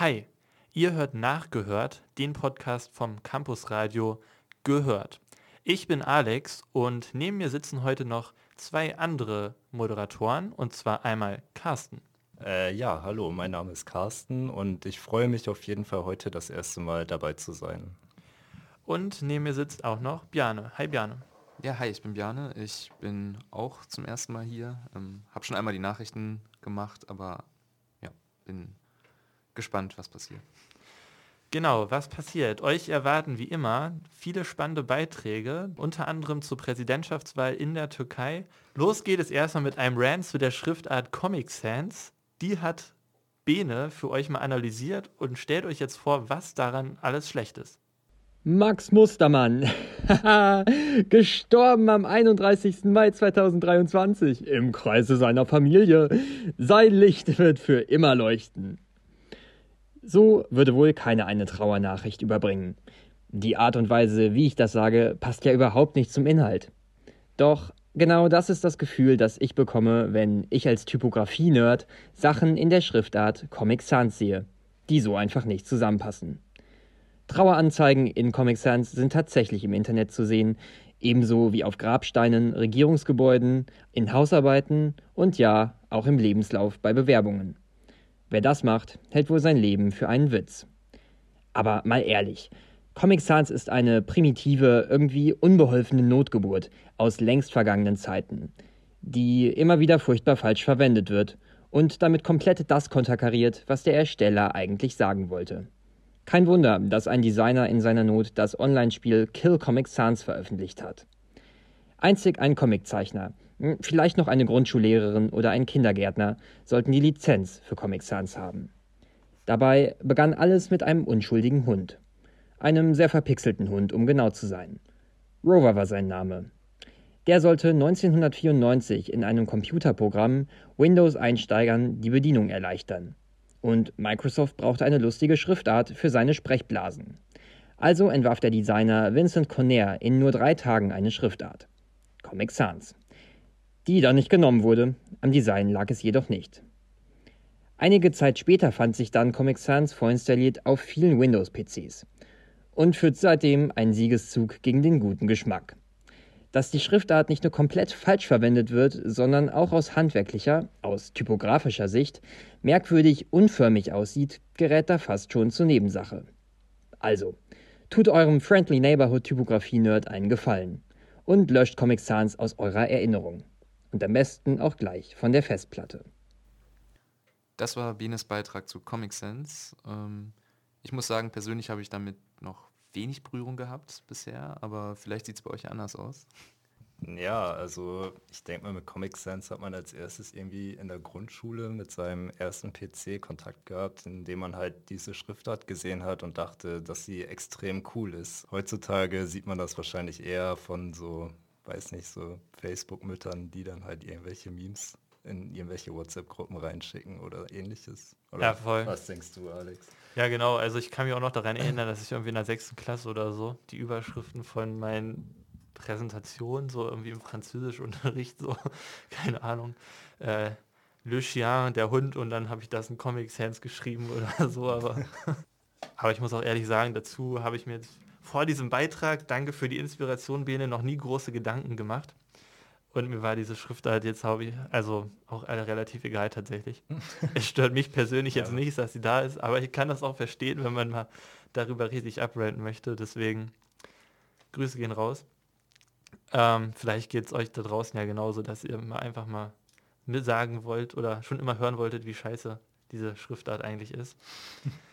Hi, ihr hört nachgehört, den Podcast vom Campusradio Gehört. Ich bin Alex und neben mir sitzen heute noch zwei andere Moderatoren und zwar einmal Carsten. Äh, ja, hallo, mein Name ist Carsten und ich freue mich auf jeden Fall heute das erste Mal dabei zu sein. Und neben mir sitzt auch noch Bjane. Hi Bjane. Ja, hi, ich bin Bjane. Ich bin auch zum ersten Mal hier. Ähm, habe schon einmal die Nachrichten gemacht, aber ja, bin gespannt, was passiert. Genau, was passiert? Euch erwarten wie immer viele spannende Beiträge, unter anderem zur Präsidentschaftswahl in der Türkei. Los geht es erstmal mit einem Rant zu der Schriftart Comic Sans. Die hat Bene für euch mal analysiert und stellt euch jetzt vor, was daran alles schlecht ist. Max Mustermann, gestorben am 31. Mai 2023 im Kreise seiner Familie. Sein Licht wird für immer leuchten. So würde wohl keine eine Trauernachricht überbringen. Die Art und Weise, wie ich das sage, passt ja überhaupt nicht zum Inhalt. Doch genau das ist das Gefühl, das ich bekomme, wenn ich als Typografie-Nerd Sachen in der Schriftart Comic Sans sehe, die so einfach nicht zusammenpassen. Traueranzeigen in Comic Sans sind tatsächlich im Internet zu sehen, ebenso wie auf Grabsteinen, Regierungsgebäuden, in Hausarbeiten und ja, auch im Lebenslauf bei Bewerbungen. Wer das macht, hält wohl sein Leben für einen Witz. Aber mal ehrlich, Comic Sans ist eine primitive, irgendwie unbeholfene Notgeburt aus längst vergangenen Zeiten, die immer wieder furchtbar falsch verwendet wird und damit komplett das konterkariert, was der Ersteller eigentlich sagen wollte. Kein Wunder, dass ein Designer in seiner Not das Online-Spiel Kill Comic Sans veröffentlicht hat. Einzig ein Comiczeichner, vielleicht noch eine Grundschullehrerin oder ein Kindergärtner sollten die Lizenz für Comic Sans haben. Dabei begann alles mit einem unschuldigen Hund. Einem sehr verpixelten Hund, um genau zu sein. Rover war sein Name. Der sollte 1994 in einem Computerprogramm Windows-Einsteigern die Bedienung erleichtern. Und Microsoft brauchte eine lustige Schriftart für seine Sprechblasen. Also entwarf der Designer Vincent Conner in nur drei Tagen eine Schriftart. Comic Sans. Die dann nicht genommen wurde, am Design lag es jedoch nicht. Einige Zeit später fand sich dann Comic Sans vorinstalliert auf vielen Windows-PCs und führt seitdem einen Siegeszug gegen den guten Geschmack dass die Schriftart nicht nur komplett falsch verwendet wird, sondern auch aus handwerklicher, aus typografischer Sicht merkwürdig unförmig aussieht, gerät da fast schon zur Nebensache. Also, tut eurem Friendly Neighborhood Typografie-Nerd einen Gefallen und löscht Comic Sans aus eurer Erinnerung. Und am besten auch gleich von der Festplatte. Das war Bienes Beitrag zu Comic Sans. Ähm, ich muss sagen, persönlich habe ich damit noch wenig Berührung gehabt bisher, aber vielleicht sieht es bei euch anders aus. Ja, also ich denke mal, mit Comic Sans hat man als erstes irgendwie in der Grundschule mit seinem ersten PC Kontakt gehabt, in dem man halt diese Schriftart gesehen hat und dachte, dass sie extrem cool ist. Heutzutage sieht man das wahrscheinlich eher von so, weiß nicht, so Facebook-Müttern, die dann halt irgendwelche Memes in irgendwelche WhatsApp-Gruppen reinschicken oder ähnliches. Oder ja, voll. Was denkst du, Alex? Ja, genau. Also ich kann mich auch noch daran erinnern, dass ich irgendwie in der sechsten Klasse oder so die Überschriften von meinen Präsentationen, so irgendwie im Französischunterricht, so, keine Ahnung, äh, Le Chien, der Hund, und dann habe ich das in Comic Sans geschrieben oder so, aber, aber ich muss auch ehrlich sagen, dazu habe ich mir jetzt vor diesem Beitrag, danke für die Inspiration, Bene, noch nie große Gedanken gemacht. Und mir war diese Schrift halt jetzt, ich, also auch relativ egal tatsächlich. es stört mich persönlich jetzt ja. nicht, dass sie da ist, aber ich kann das auch verstehen, wenn man mal darüber richtig abrenten möchte. Deswegen Grüße gehen raus. Ähm, vielleicht geht es euch da draußen ja genauso, dass ihr mal einfach mal sagen wollt oder schon immer hören wolltet, wie scheiße diese Schriftart eigentlich ist.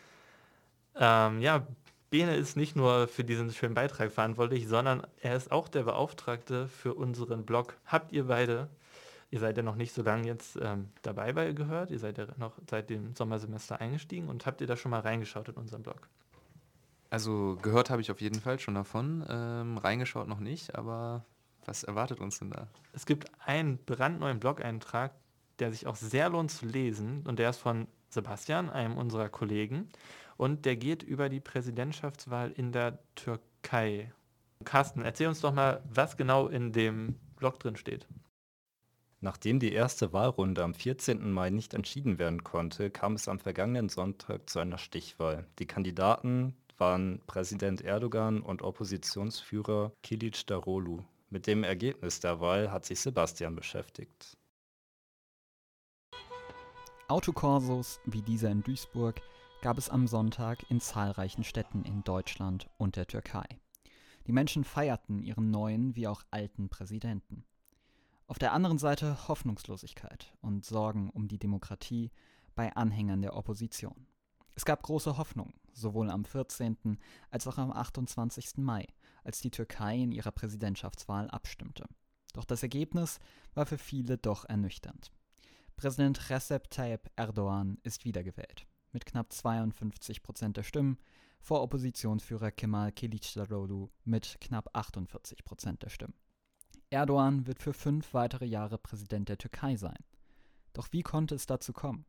ähm, ja, Bene ist nicht nur für diesen schönen Beitrag verantwortlich, sondern er ist auch der Beauftragte für unseren Blog. Habt ihr beide, ihr seid ja noch nicht so lange jetzt ähm, dabei bei gehört, ihr seid ja noch seit dem Sommersemester eingestiegen und habt ihr da schon mal reingeschaut in unseren Blog? Also gehört habe ich auf jeden Fall schon davon, ähm, reingeschaut noch nicht, aber was erwartet uns denn da? Es gibt einen brandneuen Blog-Eintrag, der sich auch sehr lohnt zu lesen und der ist von Sebastian, einem unserer Kollegen. Und der geht über die Präsidentschaftswahl in der Türkei. Carsten, erzähl uns doch mal, was genau in dem Blog drin steht. Nachdem die erste Wahlrunde am 14. Mai nicht entschieden werden konnte, kam es am vergangenen Sonntag zu einer Stichwahl. Die Kandidaten waren Präsident Erdogan und Oppositionsführer Kilic Darolu. Mit dem Ergebnis der Wahl hat sich Sebastian beschäftigt. Autokorsos wie dieser in Duisburg gab es am Sonntag in zahlreichen Städten in Deutschland und der Türkei. Die Menschen feierten ihren neuen wie auch alten Präsidenten. Auf der anderen Seite Hoffnungslosigkeit und Sorgen um die Demokratie bei Anhängern der Opposition. Es gab große Hoffnung, sowohl am 14. als auch am 28. Mai, als die Türkei in ihrer Präsidentschaftswahl abstimmte. Doch das Ergebnis war für viele doch ernüchternd. Präsident Recep Tayyip Erdogan ist wiedergewählt mit knapp 52 Prozent der Stimmen vor Oppositionsführer Kemal Kılıçdaroğlu mit knapp 48 Prozent der Stimmen. Erdogan wird für fünf weitere Jahre Präsident der Türkei sein. Doch wie konnte es dazu kommen?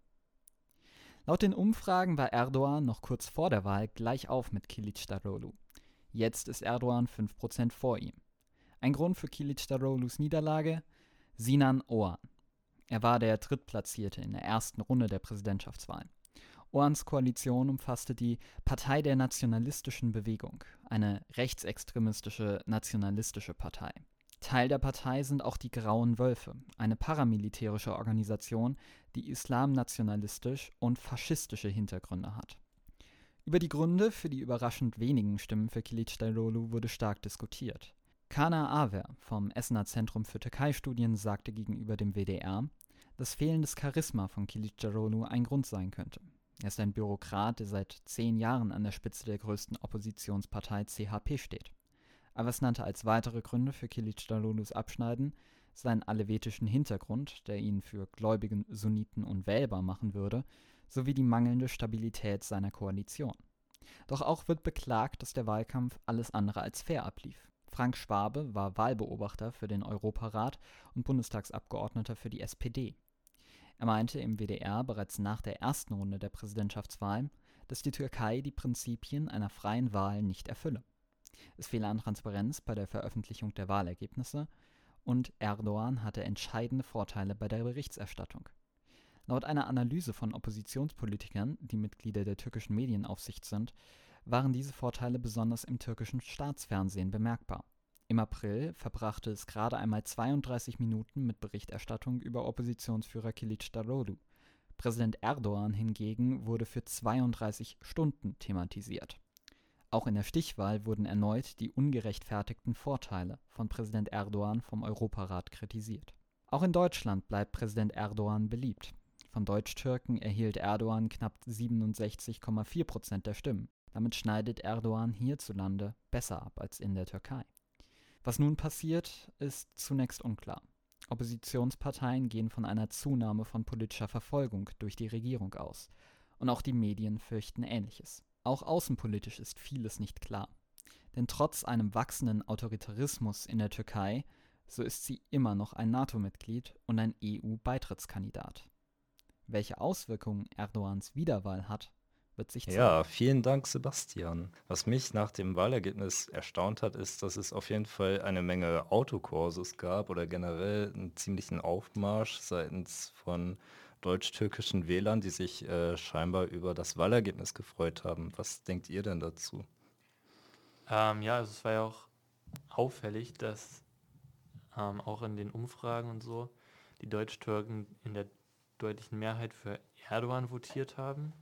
Laut den Umfragen war Erdogan noch kurz vor der Wahl gleich auf mit Kılıçdaroğlu. Jetzt ist Erdogan 5% vor ihm. Ein Grund für Kılıçdaroğlus Niederlage? Sinan Oğan. Er war der Drittplatzierte in der ersten Runde der Präsidentschaftswahlen. Oans Koalition umfasste die Partei der Nationalistischen Bewegung, eine rechtsextremistische nationalistische Partei. Teil der Partei sind auch die Grauen Wölfe, eine paramilitärische Organisation, die islamnationalistisch und faschistische Hintergründe hat. Über die Gründe für die überraschend wenigen Stimmen für Kilicdaroglu wurde stark diskutiert. Kana Aver vom Essener Zentrum für Türkei-Studien sagte gegenüber dem WDR, dass fehlendes Charisma von Kilicdaroglu ein Grund sein könnte. Er ist ein Bürokrat, der seit zehn Jahren an der Spitze der größten Oppositionspartei CHP steht. Abbas nannte als weitere Gründe für Kilicdaroglu's Abschneiden seinen alevetischen Hintergrund, der ihn für gläubigen Sunniten unwählbar machen würde, sowie die mangelnde Stabilität seiner Koalition. Doch auch wird beklagt, dass der Wahlkampf alles andere als fair ablief. Frank Schwabe war Wahlbeobachter für den Europarat und Bundestagsabgeordneter für die SPD. Er meinte im WDR bereits nach der ersten Runde der Präsidentschaftswahl, dass die Türkei die Prinzipien einer freien Wahl nicht erfülle. Es fehle an Transparenz bei der Veröffentlichung der Wahlergebnisse und Erdogan hatte entscheidende Vorteile bei der Berichterstattung. Laut einer Analyse von Oppositionspolitikern, die Mitglieder der türkischen Medienaufsicht sind, waren diese Vorteile besonders im türkischen Staatsfernsehen bemerkbar im April verbrachte es gerade einmal 32 Minuten mit Berichterstattung über Oppositionsführer Kılıçdaroğlu. Präsident Erdogan hingegen wurde für 32 Stunden thematisiert. Auch in der Stichwahl wurden erneut die ungerechtfertigten Vorteile von Präsident Erdogan vom Europarat kritisiert. Auch in Deutschland bleibt Präsident Erdogan beliebt. Von Deutsch-Türken erhielt Erdogan knapp 67,4 Prozent der Stimmen. Damit schneidet Erdogan hierzulande besser ab als in der Türkei. Was nun passiert, ist zunächst unklar. Oppositionsparteien gehen von einer Zunahme von politischer Verfolgung durch die Regierung aus. Und auch die Medien fürchten Ähnliches. Auch außenpolitisch ist vieles nicht klar. Denn trotz einem wachsenden Autoritarismus in der Türkei, so ist sie immer noch ein NATO-Mitglied und ein EU-Beitrittskandidat. Welche Auswirkungen Erdogans Wiederwahl hat, wird sich zeigen. Ja, vielen Dank, Sebastian. Was mich nach dem Wahlergebnis erstaunt hat, ist, dass es auf jeden Fall eine Menge Autokurses gab oder generell einen ziemlichen Aufmarsch seitens von deutsch-türkischen Wählern, die sich äh, scheinbar über das Wahlergebnis gefreut haben. Was denkt ihr denn dazu? Ähm, ja, also es war ja auch auffällig, dass ähm, auch in den Umfragen und so die Deutsch-Türken in der deutlichen Mehrheit für Erdogan votiert haben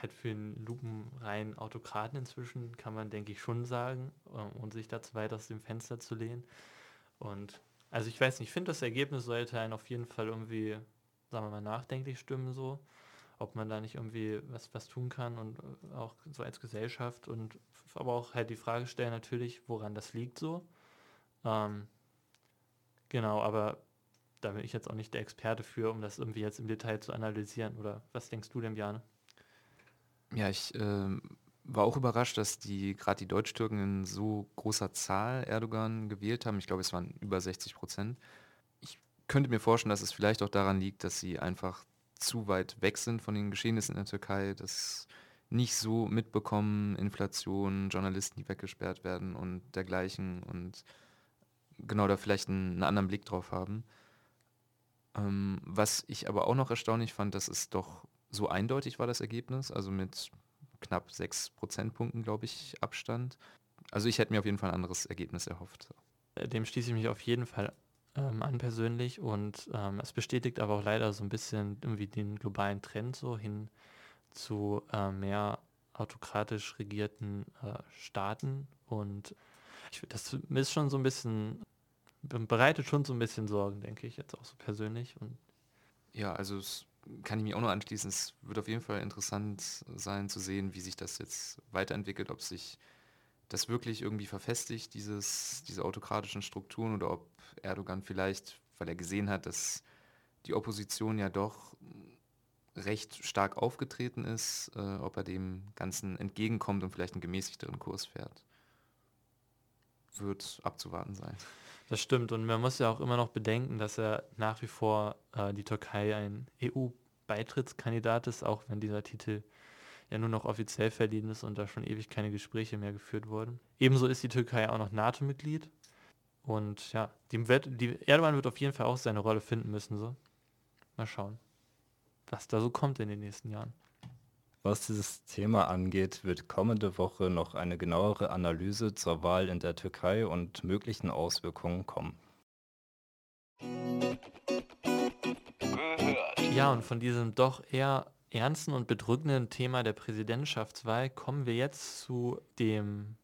halt für einen lupenreinen Autokraten inzwischen, kann man, denke ich, schon sagen, ähm, sich da zu weit aus dem Fenster zu lehnen. Und also ich weiß nicht, ich finde das Ergebnis sollte einen auf jeden Fall irgendwie, sagen wir mal, nachdenklich stimmen so, ob man da nicht irgendwie was, was tun kann und äh, auch so als Gesellschaft und aber auch halt die Frage stellen natürlich, woran das liegt so. Ähm, genau, aber da bin ich jetzt auch nicht der Experte für, um das irgendwie jetzt im Detail zu analysieren. Oder was denkst du denn, Bjane? Ja, ich äh, war auch überrascht, dass die gerade die Deutsch-Türken in so großer Zahl Erdogan gewählt haben. Ich glaube, es waren über 60 Prozent. Ich könnte mir vorstellen, dass es vielleicht auch daran liegt, dass sie einfach zu weit weg sind von den Geschehnissen in der Türkei, dass nicht so mitbekommen, Inflation, Journalisten, die weggesperrt werden und dergleichen und genau da vielleicht einen, einen anderen Blick drauf haben. Ähm, was ich aber auch noch erstaunlich fand, dass es doch so eindeutig war, das Ergebnis, also mit knapp sechs Prozentpunkten, glaube ich, Abstand. Also ich hätte mir auf jeden Fall ein anderes Ergebnis erhofft. Äh, dem schließe ich mich auf jeden Fall ähm, an persönlich und ähm, es bestätigt aber auch leider so ein bisschen irgendwie den globalen Trend so hin zu äh, mehr autokratisch regierten äh, Staaten und ich, das ist schon so ein bisschen bereitet schon so ein bisschen Sorgen, denke ich jetzt auch so persönlich und ja, also es kann ich mir auch noch anschließen. Es wird auf jeden Fall interessant sein zu sehen, wie sich das jetzt weiterentwickelt, ob sich das wirklich irgendwie verfestigt, dieses, diese autokratischen Strukturen, oder ob Erdogan vielleicht, weil er gesehen hat, dass die Opposition ja doch recht stark aufgetreten ist, äh, ob er dem Ganzen entgegenkommt und vielleicht einen gemäßigteren Kurs fährt. Wird abzuwarten sein. Das stimmt und man muss ja auch immer noch bedenken, dass er nach wie vor äh, die Türkei ein EU-Beitrittskandidat ist, auch wenn dieser Titel ja nur noch offiziell verliehen ist und da schon ewig keine Gespräche mehr geführt wurden. Ebenso ist die Türkei auch noch NATO-Mitglied und ja, die, die Erdogan wird auf jeden Fall auch seine Rolle finden müssen. So. Mal schauen, was da so kommt in den nächsten Jahren. Was dieses Thema angeht, wird kommende Woche noch eine genauere Analyse zur Wahl in der Türkei und möglichen Auswirkungen kommen. Ja, und von diesem doch eher ernsten und bedrückenden Thema der Präsidentschaftswahl kommen wir jetzt zu dem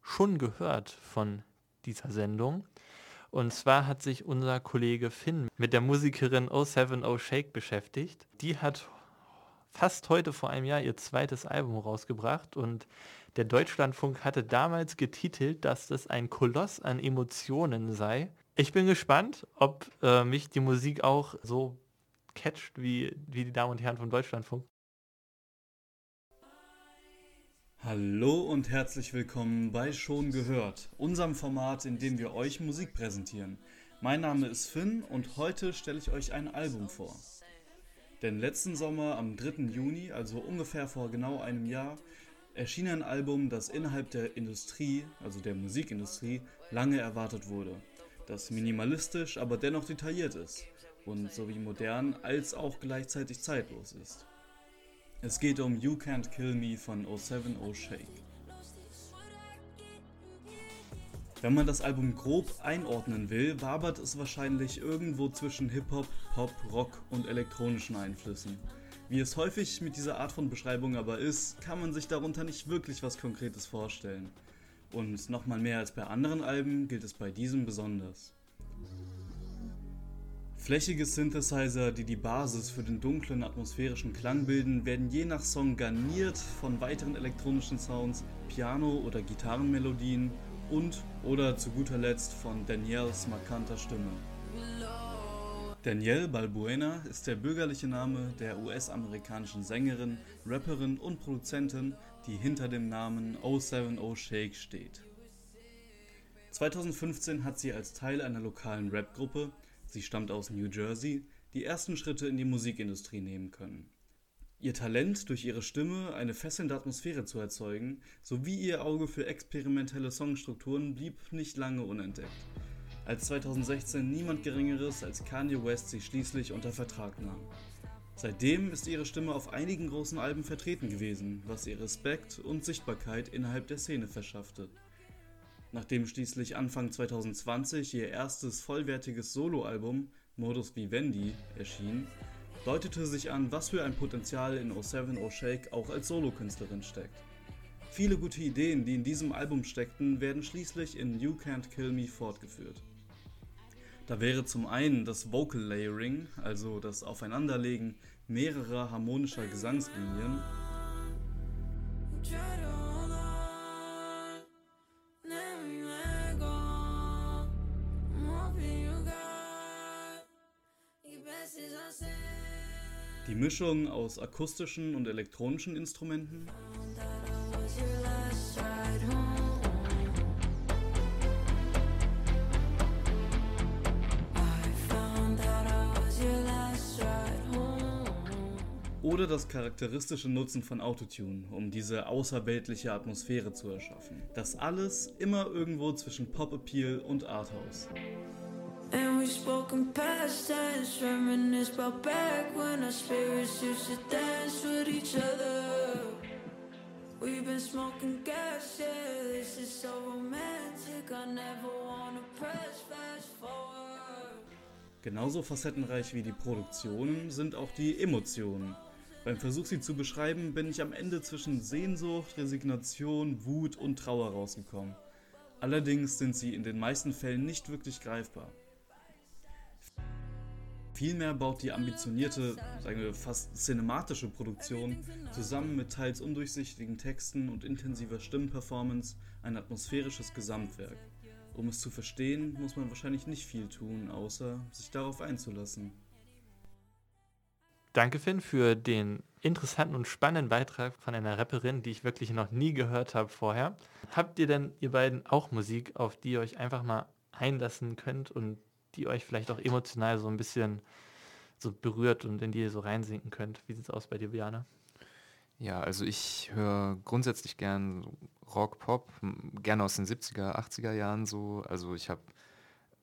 schon gehört von dieser Sendung. Und zwar hat sich unser Kollege Finn mit der Musikerin 070 Shake beschäftigt. Die hat fast heute vor einem Jahr ihr zweites Album rausgebracht und der Deutschlandfunk hatte damals getitelt, dass das ein Koloss an Emotionen sei. Ich bin gespannt, ob äh, mich die Musik auch so catcht wie, wie die Damen und Herren vom Deutschlandfunk. Hallo und herzlich willkommen bei Schon gehört, unserem Format, in dem wir euch Musik präsentieren. Mein Name ist Finn und heute stelle ich euch ein Album vor. Denn letzten Sommer, am 3. Juni, also ungefähr vor genau einem Jahr, erschien ein Album, das innerhalb der Industrie, also der Musikindustrie, lange erwartet wurde. Das minimalistisch, aber dennoch detailliert ist und sowie modern als auch gleichzeitig zeitlos ist. Es geht um You Can't Kill Me von 070 Shake. Wenn man das Album grob einordnen will, wabert es wahrscheinlich irgendwo zwischen Hip-Hop, Pop, Rock und elektronischen Einflüssen. Wie es häufig mit dieser Art von Beschreibung aber ist, kann man sich darunter nicht wirklich was Konkretes vorstellen. Und nochmal mehr als bei anderen Alben gilt es bei diesem besonders. Flächige Synthesizer, die die Basis für den dunklen atmosphärischen Klang bilden, werden je nach Song garniert von weiteren elektronischen Sounds, Piano- oder Gitarrenmelodien und oder zu guter Letzt von Danielles markanter Stimme. Danielle Balbuena ist der bürgerliche Name der US-amerikanischen Sängerin, Rapperin und Produzentin, die hinter dem Namen 070 Shake steht. 2015 hat sie als Teil einer lokalen Rapgruppe, sie stammt aus New Jersey, die ersten Schritte in die Musikindustrie nehmen können. Ihr Talent, durch ihre Stimme eine fesselnde Atmosphäre zu erzeugen, sowie ihr Auge für experimentelle Songstrukturen blieb nicht lange unentdeckt. Als 2016 niemand Geringeres als Kanye West sie schließlich unter Vertrag nahm. Seitdem ist ihre Stimme auf einigen großen Alben vertreten gewesen, was ihr Respekt und Sichtbarkeit innerhalb der Szene verschaffte. Nachdem schließlich Anfang 2020 ihr erstes vollwertiges Soloalbum Modus Vivendi erschien, deutete sich an, was für ein Potenzial in 070 Shake auch als Solokünstlerin steckt. Viele gute Ideen, die in diesem Album steckten, werden schließlich in You Can't Kill Me fortgeführt. Da wäre zum einen das Vocal Layering, also das Aufeinanderlegen mehrerer harmonischer Gesangslinien, Mischung aus akustischen und elektronischen Instrumenten. Oder das charakteristische Nutzen von Autotune, um diese außerweltliche Atmosphäre zu erschaffen. Das alles immer irgendwo zwischen Pop-Appeal und Arthouse. And spoke in past tense, reminisce about back when our spirits used to dance with each other. We've been smoking gas, yeah, this is so romantic. I never wanna press fast forward. Genauso facettenreich wie die Produktionen sind auch die Emotionen. Beim Versuch, sie zu beschreiben, bin ich am Ende zwischen Sehnsucht, Resignation, Wut und Trauer rausgekommen. Allerdings sind sie in den meisten Fällen nicht wirklich greifbar. Vielmehr baut die ambitionierte, sagen wir fast cinematische Produktion zusammen mit teils undurchsichtigen Texten und intensiver Stimmenperformance ein atmosphärisches Gesamtwerk. Um es zu verstehen, muss man wahrscheinlich nicht viel tun, außer sich darauf einzulassen. Danke, Finn, für den interessanten und spannenden Beitrag von einer Rapperin, die ich wirklich noch nie gehört habe vorher. Habt ihr denn, ihr beiden, auch Musik, auf die ihr euch einfach mal einlassen könnt und die euch vielleicht auch emotional so ein bisschen so berührt und in die ihr so reinsinken könnt? Wie sieht es aus bei dir, Biane? Ja, also ich höre grundsätzlich gern Rock, Pop, gerne aus den 70er, 80er Jahren so. Also ich hab,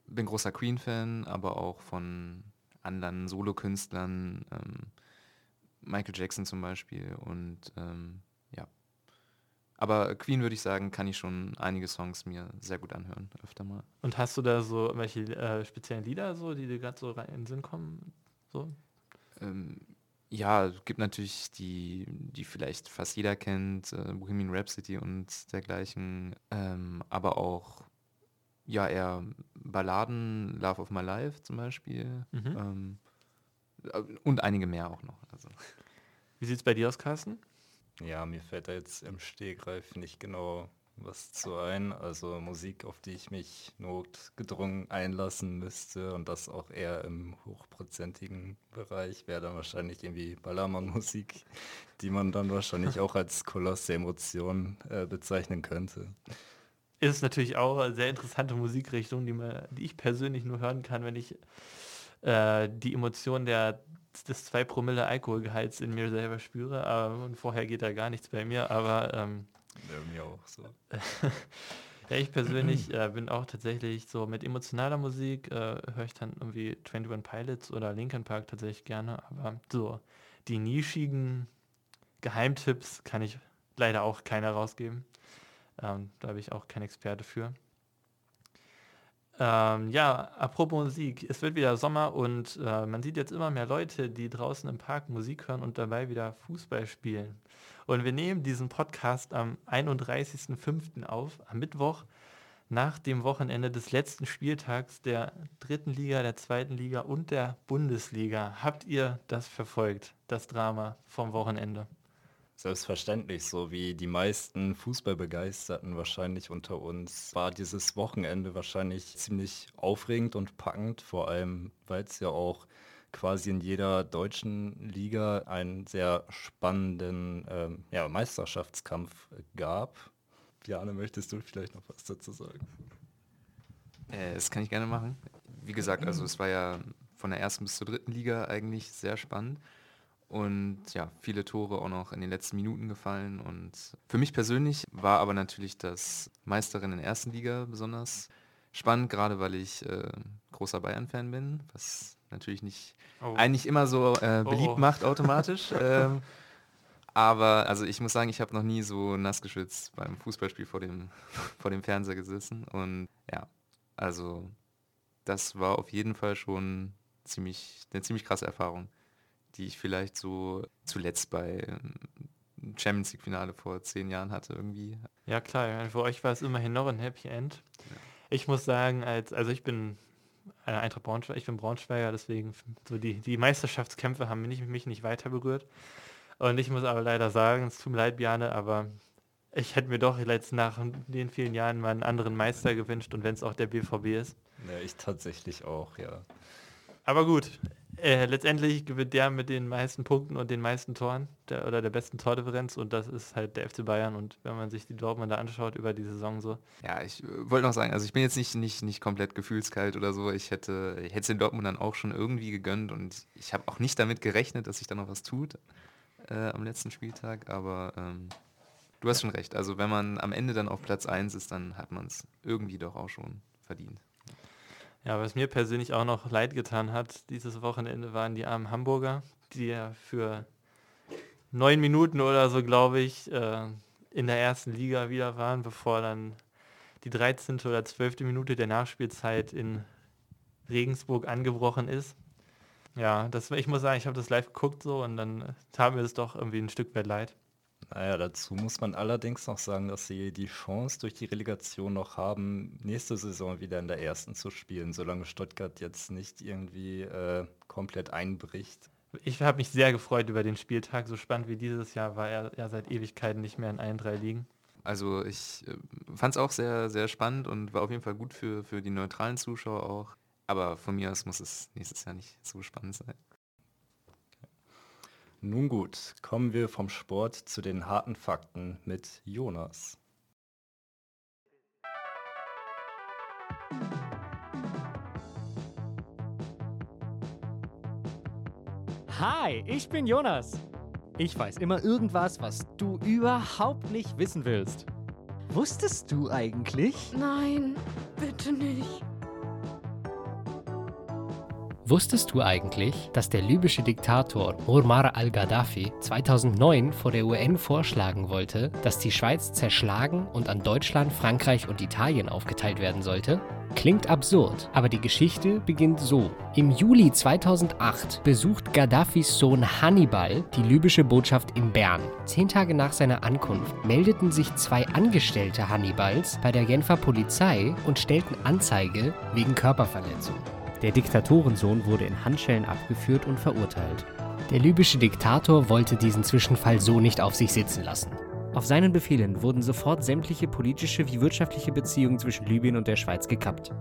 bin großer Queen-Fan, aber auch von anderen Solokünstlern, ähm, Michael Jackson zum Beispiel und ähm. Aber Queen würde ich sagen, kann ich schon einige Songs mir sehr gut anhören, öfter mal. Und hast du da so welche äh, speziellen Lieder, so, die dir gerade so rein in den Sinn kommen? So? Ähm, ja, es gibt natürlich die, die vielleicht fast jeder kennt, äh, Bohemian Rhapsody und dergleichen, ähm, aber auch ja eher Balladen, Love of My Life zum Beispiel Mhm. ähm, äh, und einige mehr auch noch. Also. Wie sieht es bei dir aus, Carsten? Ja, mir fällt da jetzt im Stegreif nicht genau was zu ein. Also Musik, auf die ich mich notgedrungen einlassen müsste und das auch eher im hochprozentigen Bereich, wäre dann wahrscheinlich irgendwie Ballermann-Musik, die man dann wahrscheinlich auch als Koloss der Emotionen äh, bezeichnen könnte. Ist natürlich auch eine sehr interessante Musikrichtung, die, man, die ich persönlich nur hören kann, wenn ich äh, die Emotion der, des 2 Promille Alkoholgehalts in mir selber spüre. Aber, und vorher geht da gar nichts bei mir. Aber ähm, Ja, mir auch so. ja, ich persönlich äh, bin auch tatsächlich so mit emotionaler Musik, äh, höre ich dann irgendwie 21 Pilots oder Linkin Park tatsächlich gerne. Aber so die nischigen Geheimtipps kann ich leider auch keiner rausgeben. Ähm, da habe ich auch kein Experte für. Ähm, ja, apropos Musik, es wird wieder Sommer und äh, man sieht jetzt immer mehr Leute, die draußen im Park Musik hören und dabei wieder Fußball spielen. Und wir nehmen diesen Podcast am 31.05. auf, am Mittwoch, nach dem Wochenende des letzten Spieltags der dritten Liga, der zweiten Liga und der Bundesliga. Habt ihr das verfolgt, das Drama vom Wochenende? Selbstverständlich, so wie die meisten Fußballbegeisterten wahrscheinlich unter uns, war dieses Wochenende wahrscheinlich ziemlich aufregend und packend, vor allem weil es ja auch quasi in jeder deutschen Liga einen sehr spannenden ähm, ja, Meisterschaftskampf gab. Jane, möchtest du vielleicht noch was dazu sagen? Äh, das kann ich gerne machen. Wie gesagt, also es war ja von der ersten bis zur dritten Liga eigentlich sehr spannend. Und ja, viele Tore auch noch in den letzten Minuten gefallen. Und für mich persönlich war aber natürlich das Meisterin in der ersten Liga besonders spannend, gerade weil ich äh, großer Bayern-Fan bin, was natürlich nicht Oh. eigentlich immer so äh, Oh, beliebt oh. macht automatisch. ähm, aber also ich muss sagen, ich habe noch nie so nass geschwitzt beim Fußballspiel vor dem, vor dem Fernseher gesessen. Und ja, also das war auf jeden Fall schon ziemlich, eine ziemlich krasse Erfahrung, die ich vielleicht so zuletzt bei ähm, Champions League Finale vor zehn Jahren hatte irgendwie. Ja klar, für euch war es immerhin noch ein Happy End. Ich muss sagen, als, also ich bin äh, Eintracht Braunschweig, ich bin Braunschweiger, deswegen so die, die Meisterschaftskämpfe haben mich, mich nicht weiter berührt. Und ich muss aber leider sagen, es tut mir leid, Bjane, aber ich hätte mir doch jetzt nach den vielen Jahren mal einen anderen Meister gewünscht und wenn es auch der BVB ist. Ja, ich tatsächlich auch, ja. Aber gut, äh, letztendlich gewinnt der mit den meisten Punkten und den meisten Toren der, oder der besten Tordifferenz und das ist halt der FC Bayern und wenn man sich die Dortmunder anschaut über die Saison so, Ja, ich äh, wollte noch sagen, also ich bin jetzt nicht, nicht, nicht komplett gefühlskalt oder so. Ich hätte ich es den Dortmundern auch schon irgendwie gegönnt und ich habe auch nicht damit gerechnet, dass sich da noch was tut äh, am letzten Spieltag, aber ähm, du hast schon recht. Also wenn man am Ende dann auf Platz 1 ist, dann hat man es irgendwie doch auch schon verdient. Ja, was mir persönlich auch noch leid getan hat, dieses Wochenende waren die armen Hamburger, die ja für neun Minuten oder so, glaube ich, äh, in der ersten Liga wieder waren, bevor dann die 13. oder 12. Minute der Nachspielzeit in Regensburg angebrochen ist. Ja, das, ich muss sagen, ich habe das live geguckt so und dann tat mir das doch irgendwie ein Stück weit leid. Naja, dazu muss man allerdings noch sagen, dass sie die Chance durch die Relegation noch haben, nächste Saison wieder in der ersten zu spielen, solange Stuttgart jetzt nicht irgendwie äh, komplett einbricht. Ich habe mich sehr gefreut über den Spieltag. So spannend wie dieses Jahr war er ja seit Ewigkeiten nicht mehr in allen drei Ligen. Also ich äh, fand es auch sehr, sehr spannend und war auf jeden Fall gut für, für die neutralen Zuschauer auch. Aber von mir aus muss es nächstes Jahr nicht so spannend sein. Nun gut, kommen wir vom Sport zu den harten Fakten mit Jonas. Hi, ich bin Jonas. Ich weiß immer irgendwas, was du überhaupt nicht wissen willst. Wusstest du eigentlich? Nein, bitte nicht. Wusstest du eigentlich, dass der libysche Diktator Muammar al-Gaddafi 2009 vor der UN vorschlagen wollte, dass die Schweiz zerschlagen und an Deutschland, Frankreich und Italien aufgeteilt werden sollte? Klingt absurd, aber die Geschichte beginnt so. Im Juli 2008 besucht Gaddafis Sohn Hannibal die libysche Botschaft in Bern. Zehn Tage nach seiner Ankunft meldeten sich zwei Angestellte Hannibals bei der Genfer Polizei und stellten Anzeige wegen Körperverletzung. Der Diktatorensohn wurde in Handschellen abgeführt und verurteilt. Der libysche Diktator wollte diesen Zwischenfall so nicht auf sich sitzen lassen. Auf seinen Befehlen wurden sofort sämtliche politische wie wirtschaftliche Beziehungen zwischen Libyen und der Schweiz gekappt.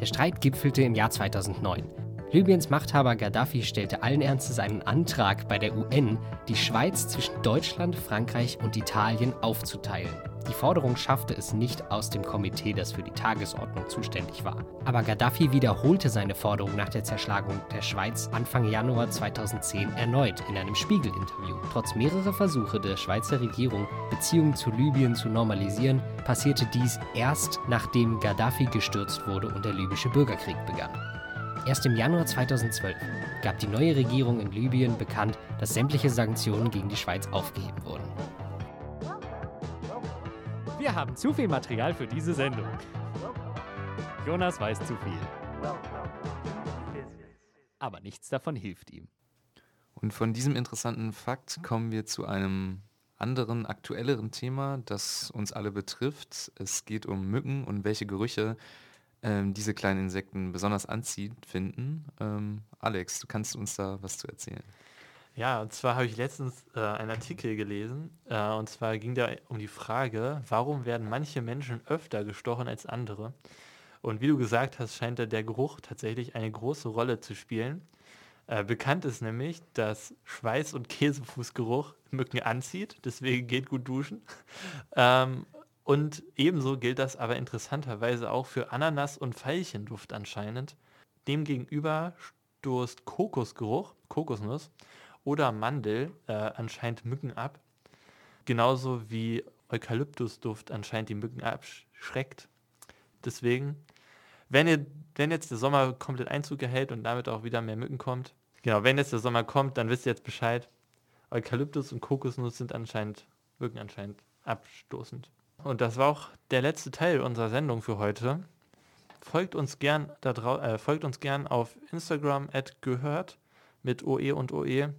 Der Streit gipfelte im Jahr 2009. Libyens Machthaber Gaddafi stellte allen Ernstes einen Antrag bei der UN, die Schweiz zwischen Deutschland, Frankreich und Italien aufzuteilen. Die Forderung schaffte es nicht aus dem Komitee, das für die Tagesordnung zuständig war. Aber Gaddafi wiederholte seine Forderung nach der Zerschlagung der Schweiz Anfang Januar 2010 erneut in einem Spiegel-Interview. Trotz mehrerer Versuche der Schweizer Regierung, Beziehungen zu Libyen zu normalisieren, passierte dies erst nachdem Gaddafi gestürzt wurde und der libysche Bürgerkrieg begann. Erst im Januar 2012 gab die neue Regierung in Libyen bekannt, dass sämtliche Sanktionen gegen die Schweiz aufgeheben wurden. Wir haben zu viel Material für diese Sendung. Jonas weiß zu viel. Aber nichts davon hilft ihm. Und von diesem interessanten Fakt kommen wir zu einem anderen, aktuelleren Thema, das uns alle betrifft. Es geht um Mücken und welche Gerüche ähm, diese kleinen Insekten besonders anziehend finden. Ähm, Alex, du kannst uns da was zu erzählen. Ja, und zwar habe ich letztens äh, einen Artikel gelesen, äh, und zwar ging da um die Frage, warum werden manche Menschen öfter gestochen als andere? Und wie du gesagt hast, scheint da der Geruch tatsächlich eine große Rolle zu spielen. Äh, bekannt ist nämlich, dass Schweiß- und Käsefußgeruch Mücken anzieht, deswegen geht gut duschen. ähm, und ebenso gilt das aber interessanterweise auch für Ananas- und Veilchenduft anscheinend. Demgegenüber stoßt Kokosgeruch, Kokosnuss oder Mandel äh, anscheinend Mücken ab. Genauso wie Eukalyptusduft anscheinend die Mücken abschreckt. Deswegen, wenn, ihr, wenn jetzt der Sommer komplett Einzug erhält und damit auch wieder mehr Mücken kommt, genau, wenn jetzt der Sommer kommt, dann wisst ihr jetzt Bescheid. Eukalyptus und Kokosnuss sind anscheinend, Mücken anscheinend abstoßend. Und das war auch der letzte Teil unserer Sendung für heute. Folgt uns gern, da äh, folgt uns gern auf Instagram at gehört mit OE und OE.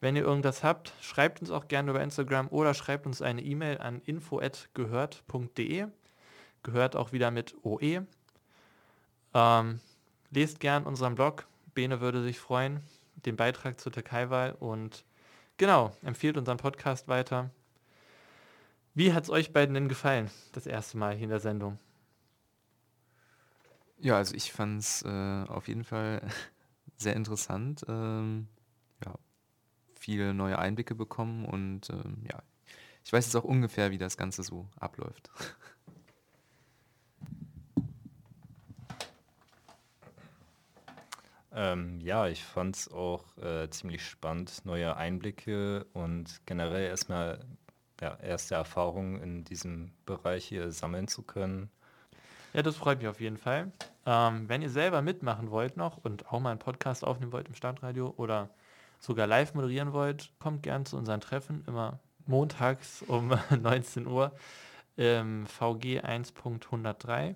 Wenn ihr irgendwas habt, schreibt uns auch gerne über Instagram oder schreibt uns eine E-Mail an info@gehört.de. Gehört auch wieder mit OE. Ähm, lest gern unseren Blog. Bene würde sich freuen, den Beitrag zur Türkei-Wahl und genau, empfiehlt unseren Podcast weiter. Wie hat es euch beiden denn gefallen, das erste Mal hier in der Sendung? Ja, also ich fand es äh, auf jeden Fall sehr interessant. Ähm, ja, viele neue Einblicke bekommen und ähm, ja, ich weiß jetzt auch ungefähr, wie das Ganze so abläuft. Ähm, ja, ich fand es auch äh, ziemlich spannend, neue Einblicke und generell erstmal ja, erste Erfahrungen in diesem Bereich hier sammeln zu können. Ja, das freut mich auf jeden Fall. Ähm, wenn ihr selber mitmachen wollt noch und auch mal einen Podcast aufnehmen wollt im Stadtradio oder sogar live moderieren wollt, kommt gern zu unseren Treffen, immer montags um 19 Uhr im VG 1.103.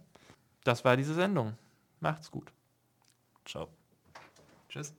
Das war diese Sendung. Macht's gut. Ciao. Tschüss.